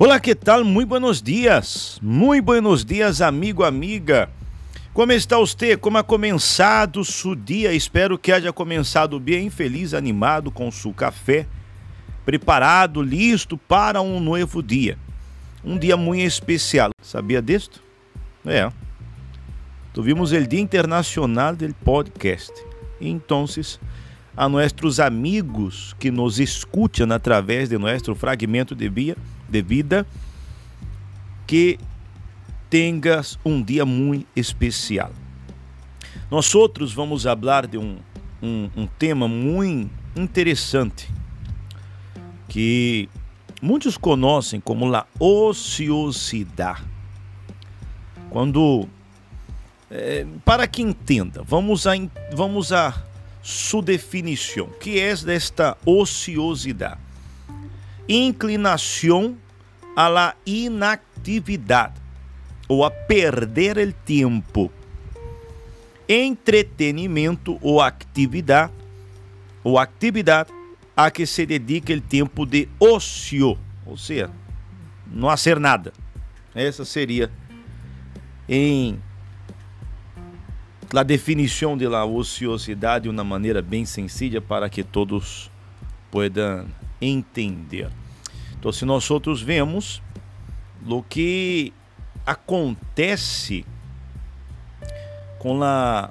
Olá, que tal? Muito buenos dias. Muito buenos dias, amigo, amiga. Como está você? Como ha começado seu dia? Espero que haja começado bem, feliz, animado com seu café, preparado, listo para um novo dia. Um dia muito especial. Sabia disto? É. Tuvimos o Dia Internacional do Podcast. Então, a nossos amigos que nos escutam através de nosso fragmento de via de vida, que tenhas um dia muito especial. Nós outros vamos falar de um, um, um tema muito interessante que muitos conhecem como a ociosidade. Quando é, para que entenda, vamos a vamos a sua definição, que é desta ociosidade inclinação a la inactividade ou a perder o tempo. Entretenimento ou atividade ou atividade a que se dedica o tempo de ocio, ou seja, não fazer nada. Essa seria em a definição de la ociosidade de uma maneira bem sencilla para que todos puedan entender. Então, se nós outros vemos o que acontece com a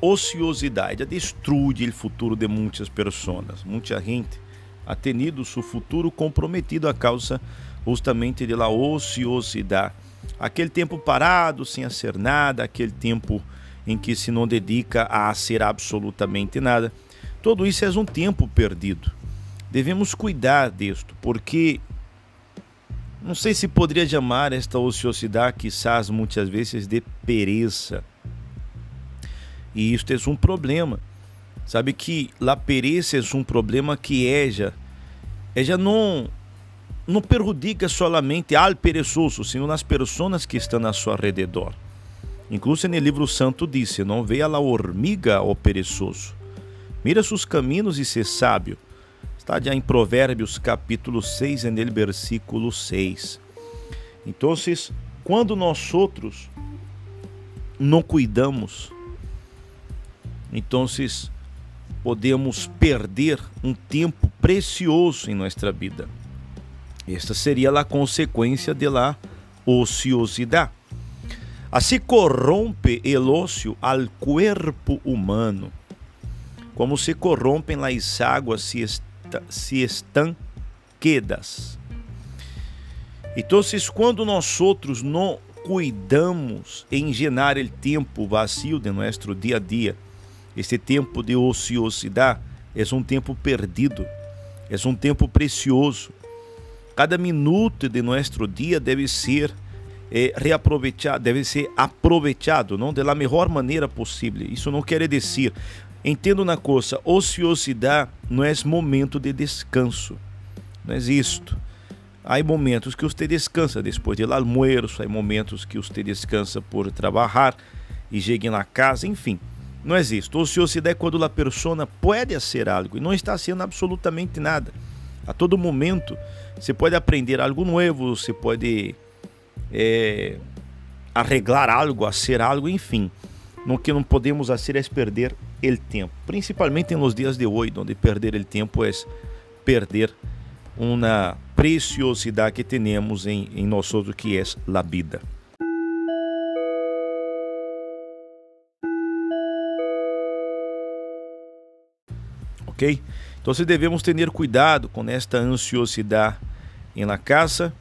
ociosidade, destrui o futuro de muitas pessoas. Muita gente ha tenido seu futuro comprometido a causa justamente da ociosidade. Aquele tempo parado, sem fazer nada, aquele tempo em que se não dedica a ser absolutamente nada. Tudo isso é um tempo perdido devemos cuidar disto, porque não sei se poderia chamar esta ociosidade, quizás muitas vezes, de pereza. E isto é um problema. Sabe que a pereza é um problema que ella, ella não não perjudica solamente al perezoso, sino nas pessoas que estão a seu redor. Incluso no livro santo disse: Não veja a hormiga ao perezoso. Mira seus caminhos e se sábio Está em Provérbios capítulo 6, en el versículo 6. Então, quando nós outros não cuidamos, então podemos perder um tempo precioso em nossa vida. Esta seria a consequência de la ociosidade. Assim corrompe el ócio al cuerpo humano, como se corrompem as águas se se estão quedas. Então, quando nós outros não cuidamos em gerar o tempo vazio de nosso dia a dia, esse tempo de ociosidade é um tempo perdido, é um tempo precioso. Cada minuto de nosso dia deve ser é, reaprovechado, deve ser aproveitado, não da melhor maneira possível. Isso não quer dizer Entendo na coisa, ociosidade não é momento de descanso. Não é isto. Há momentos que você descansa depois de almoço, há momentos que você descansa por trabalhar e chega na casa, enfim. Não é isto. Ociosidade é quando a pessoa pode fazer algo e não está sendo absolutamente nada. A todo momento você pode aprender algo novo, você pode é, arreglar algo, fazer algo, enfim. No que não podemos fazer é perder o tempo, principalmente nos dias de hoje, onde perder o tempo é perder uma preciosidade que temos em, em nós que é a vida. Ok? Então devemos ter cuidado com esta ansiosidade em la casa,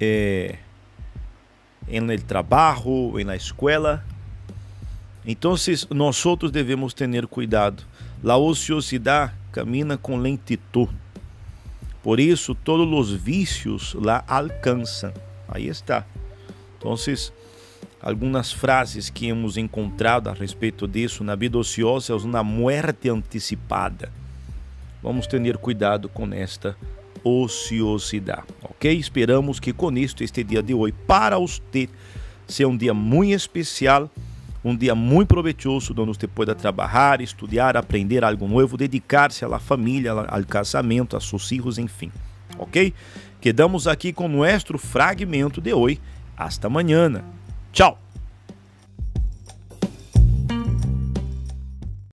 eh, en el trabalho, en la escuela, então, nós outros devemos ter cuidado. A ociosidade camina com lentitud. Por isso, todos os vícios la alcançam. Aí está. Então, algumas frases que hemos encontrado a respeito disso na vida ociosa é uma muerte antecipada. Vamos ter cuidado com esta ociosidade, ok? Esperamos que com isto este dia de hoje para você seja um dia muito especial um dia muito proveitoso onde você pode trabalhar, estudar, aprender algo novo, dedicar-se à família, ao casamento, a seus filhos, enfim. ok? Quedamos aqui com nosso fragmento de hoje. Hasta mañana. Tchau!